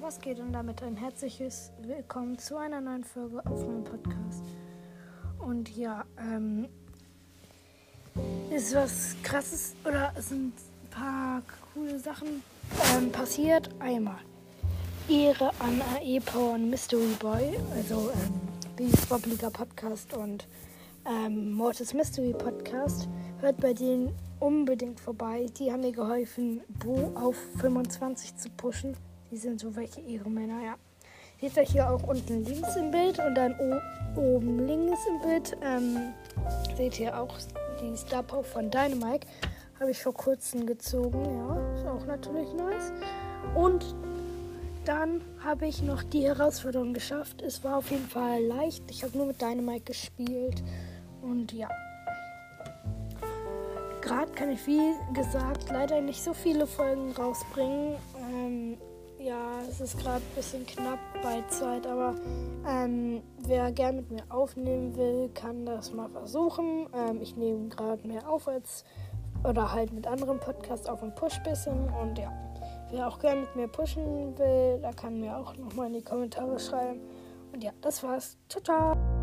was geht und damit ein herzliches Willkommen zu einer neuen Folge auf meinem Podcast. Und ja, ähm, ist was krasses oder sind ein paar coole Sachen ähm, passiert. Einmal Ehre an AE-Power und Mystery Boy, also ähm, Biggs Bobbliger Podcast und ähm, Mortis Mystery Podcast. Hört bei denen unbedingt vorbei. Die haben mir geholfen, Bo auf 25 zu pushen. Die sind so welche Ehrenmänner, ja. Seht ihr hier auch unten links im Bild und dann oben links im Bild ähm, seht ihr auch die Star Power von Dynamite. Habe ich vor kurzem gezogen, ja. Ist auch natürlich nice. Und dann habe ich noch die Herausforderung geschafft. Es war auf jeden Fall leicht. Ich habe nur mit Dynamite gespielt. Und ja. Gerade kann ich, wie gesagt, leider nicht so viele Folgen rausbringen. Ähm, ja, es ist gerade ein bisschen knapp bei Zeit, aber ähm, wer gern mit mir aufnehmen will, kann das mal versuchen. Ähm, ich nehme gerade mehr auf als oder halt mit anderen Podcasts auf und push bisschen und ja. Wer auch gern mit mir pushen will, da kann mir auch nochmal in die Kommentare schreiben. Und ja, das war's. Ciao, ciao.